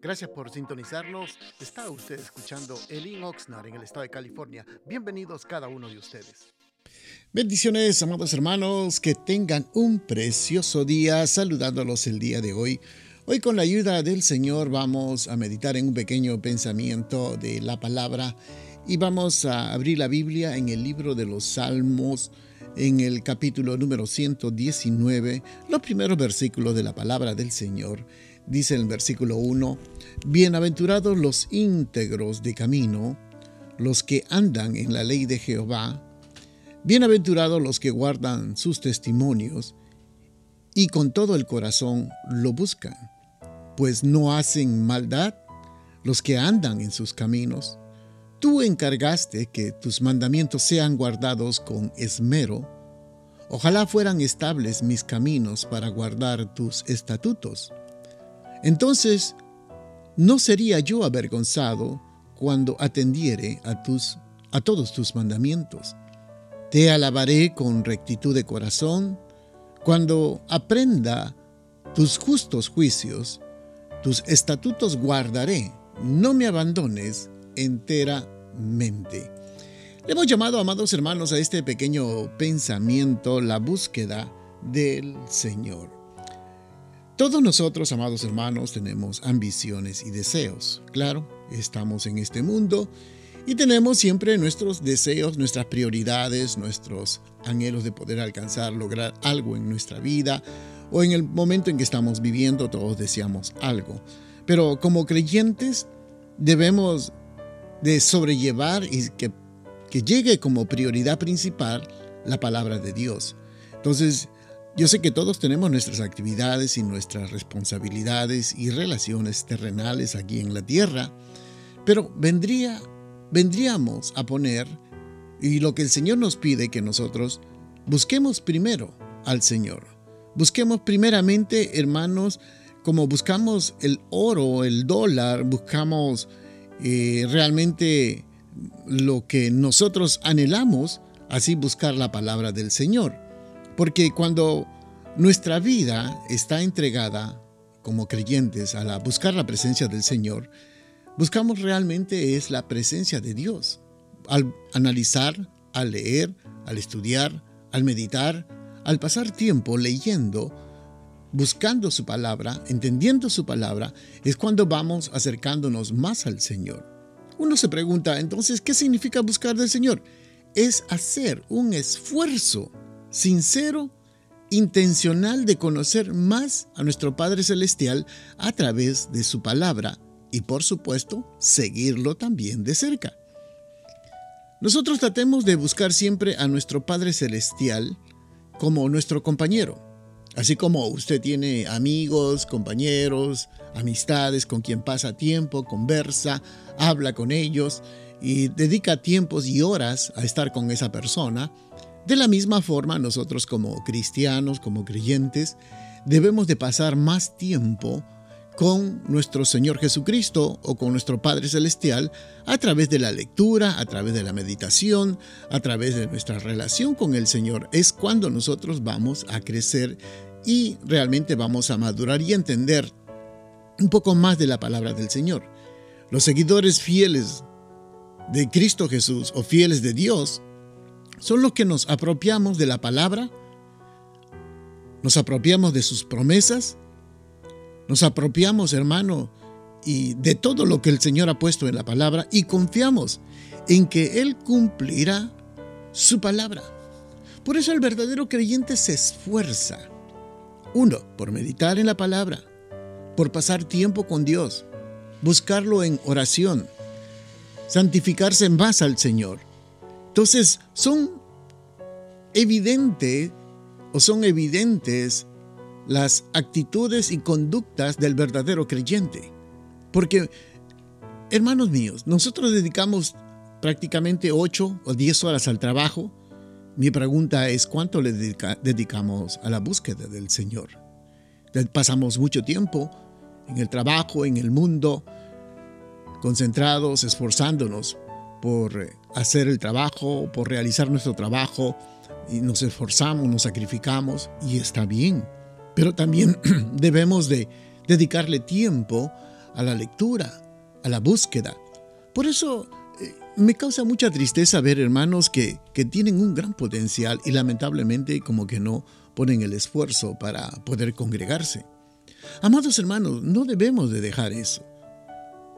Gracias por sintonizarnos. Está usted escuchando Elin Oxnard en el estado de California. Bienvenidos cada uno de ustedes. Bendiciones, amados hermanos, que tengan un precioso día saludándolos el día de hoy. Hoy con la ayuda del Señor vamos a meditar en un pequeño pensamiento de la palabra y vamos a abrir la Biblia en el libro de los Salmos, en el capítulo número 119, los primeros versículos de la palabra del Señor. Dice el versículo 1, Bienaventurados los íntegros de camino, los que andan en la ley de Jehová, bienaventurados los que guardan sus testimonios y con todo el corazón lo buscan, pues no hacen maldad los que andan en sus caminos. Tú encargaste que tus mandamientos sean guardados con esmero. Ojalá fueran estables mis caminos para guardar tus estatutos. Entonces, no sería yo avergonzado cuando atendiere a tus a todos tus mandamientos. Te alabaré con rectitud de corazón cuando aprenda tus justos juicios, tus estatutos guardaré, no me abandones entera mente. Le hemos llamado, amados hermanos, a este pequeño pensamiento la búsqueda del Señor. Todos nosotros, amados hermanos, tenemos ambiciones y deseos. Claro, estamos en este mundo y tenemos siempre nuestros deseos, nuestras prioridades, nuestros anhelos de poder alcanzar, lograr algo en nuestra vida o en el momento en que estamos viviendo, todos deseamos algo. Pero como creyentes debemos de sobrellevar y que, que llegue como prioridad principal la palabra de Dios. Entonces, yo sé que todos tenemos nuestras actividades y nuestras responsabilidades y relaciones terrenales aquí en la tierra, pero vendría, vendríamos a poner, y lo que el Señor nos pide que nosotros busquemos primero al Señor. Busquemos primeramente, hermanos, como buscamos el oro, el dólar, buscamos eh, realmente lo que nosotros anhelamos, así buscar la palabra del Señor. Porque cuando nuestra vida está entregada como creyentes a la, buscar la presencia del Señor, buscamos realmente es la presencia de Dios. Al analizar, al leer, al estudiar, al meditar, al pasar tiempo leyendo, buscando su palabra, entendiendo su palabra, es cuando vamos acercándonos más al Señor. Uno se pregunta, entonces, ¿qué significa buscar del Señor? Es hacer un esfuerzo sincero, intencional de conocer más a nuestro Padre Celestial a través de su palabra y, por supuesto, seguirlo también de cerca. Nosotros tratemos de buscar siempre a nuestro Padre Celestial como nuestro compañero, Así como usted tiene amigos, compañeros, amistades con quien pasa tiempo, conversa, habla con ellos y dedica tiempos y horas a estar con esa persona, de la misma forma nosotros como cristianos, como creyentes, debemos de pasar más tiempo con nuestro Señor Jesucristo o con nuestro Padre Celestial a través de la lectura, a través de la meditación, a través de nuestra relación con el Señor. Es cuando nosotros vamos a crecer y realmente vamos a madurar y entender un poco más de la palabra del Señor. Los seguidores fieles de Cristo Jesús o fieles de Dios son los que nos apropiamos de la palabra, nos apropiamos de sus promesas, nos apropiamos, hermano, y de todo lo que el Señor ha puesto en la palabra y confiamos en que Él cumplirá su palabra. Por eso el verdadero creyente se esfuerza. Uno, por meditar en la palabra, por pasar tiempo con Dios, buscarlo en oración, santificarse más al Señor. Entonces, son evidentes o son evidentes las actitudes y conductas del verdadero creyente. Porque, hermanos míos, nosotros dedicamos prácticamente 8 o 10 horas al trabajo. Mi pregunta es, ¿cuánto le dedicamos a la búsqueda del Señor? Pasamos mucho tiempo en el trabajo, en el mundo, concentrados, esforzándonos por hacer el trabajo, por realizar nuestro trabajo, y nos esforzamos, nos sacrificamos, y está bien pero también debemos de dedicarle tiempo a la lectura, a la búsqueda. Por eso eh, me causa mucha tristeza ver hermanos que, que tienen un gran potencial y lamentablemente como que no ponen el esfuerzo para poder congregarse. Amados hermanos, no debemos de dejar eso.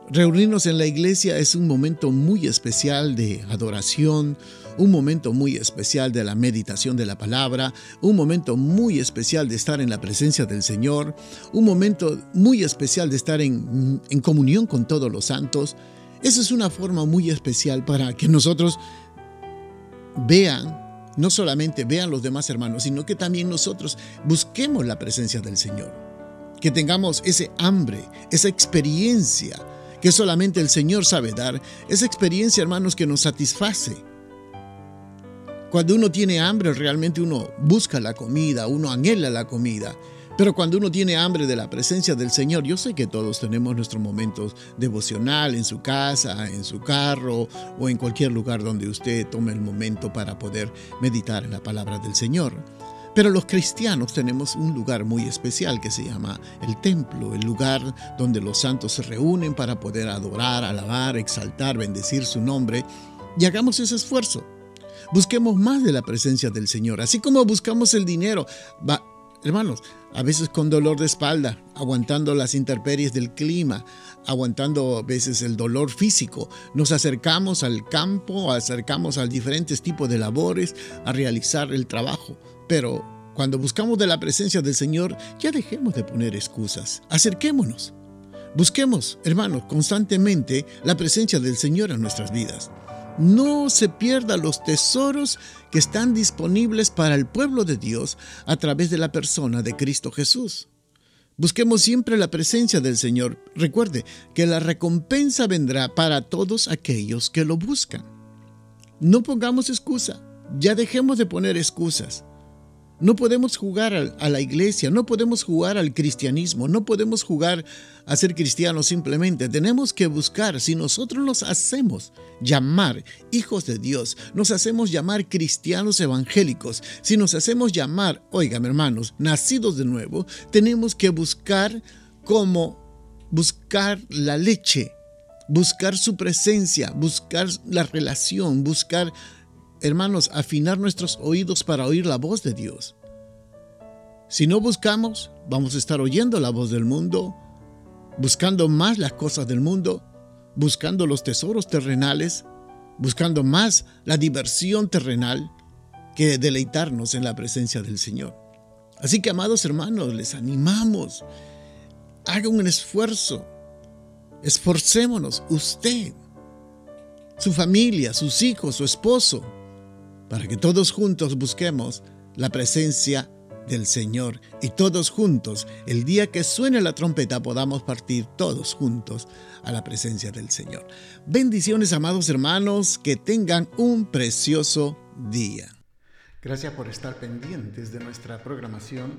Reunirnos en la iglesia es un momento muy especial de adoración, un momento muy especial de la meditación de la palabra, un momento muy especial de estar en la presencia del Señor, un momento muy especial de estar en, comunión con todos los santos. Esa es una forma muy especial para que nosotros vean, no solamente vean los demás hermanos, sino que también nosotros busquemos la presencia del Señor. Que tengamos ese hambre, esa experiencia que solamente el Señor sabe dar, esa experiencia, hermanos, que nos satisface. Cuando uno tiene hambre, realmente uno busca la comida, uno anhela la comida. Pero cuando uno tiene hambre de la presencia del Señor, yo sé que todos tenemos nuestros momentos devocional en su casa, en su carro o en cualquier lugar donde usted tome el momento para poder meditar en la palabra del Señor. Pero los cristianos tenemos un lugar muy especial que se llama el templo, el lugar donde los santos se reúnen para poder adorar, alabar, exaltar, bendecir su nombre. Y hagamos ese esfuerzo. Busquemos más de la presencia del Señor, así como buscamos el dinero. Va, hermanos, a veces con dolor de espalda, aguantando las intemperies del clima, aguantando a veces el dolor físico, nos acercamos al campo, acercamos a diferentes tipos de labores, a realizar el trabajo. Pero cuando buscamos de la presencia del Señor, ya dejemos de poner excusas. Acerquémonos. Busquemos, hermanos, constantemente la presencia del Señor en nuestras vidas. No se pierdan los tesoros que están disponibles para el pueblo de Dios a través de la persona de Cristo Jesús. Busquemos siempre la presencia del Señor. Recuerde que la recompensa vendrá para todos aquellos que lo buscan. No pongamos excusa, ya dejemos de poner excusas. No podemos jugar a la iglesia, no podemos jugar al cristianismo, no podemos jugar a ser cristianos simplemente. Tenemos que buscar, si nosotros nos hacemos llamar hijos de Dios, nos hacemos llamar cristianos evangélicos, si nos hacemos llamar, oigan hermanos, nacidos de nuevo, tenemos que buscar como buscar la leche, buscar su presencia, buscar la relación, buscar hermanos, afinar nuestros oídos para oír la voz de Dios. Si no buscamos, vamos a estar oyendo la voz del mundo, buscando más las cosas del mundo, buscando los tesoros terrenales, buscando más la diversión terrenal que deleitarnos en la presencia del Señor. Así que, amados hermanos, les animamos, hagan un esfuerzo, esforcémonos, usted, su familia, sus hijos, su esposo, para que todos juntos busquemos la presencia del Señor y todos juntos, el día que suene la trompeta, podamos partir todos juntos a la presencia del Señor. Bendiciones, amados hermanos, que tengan un precioso día. Gracias por estar pendientes de nuestra programación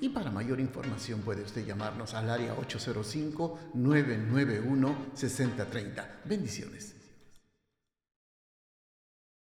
Y para mayor información puede usted llamarnos al área 805-991-6030. Bendiciones.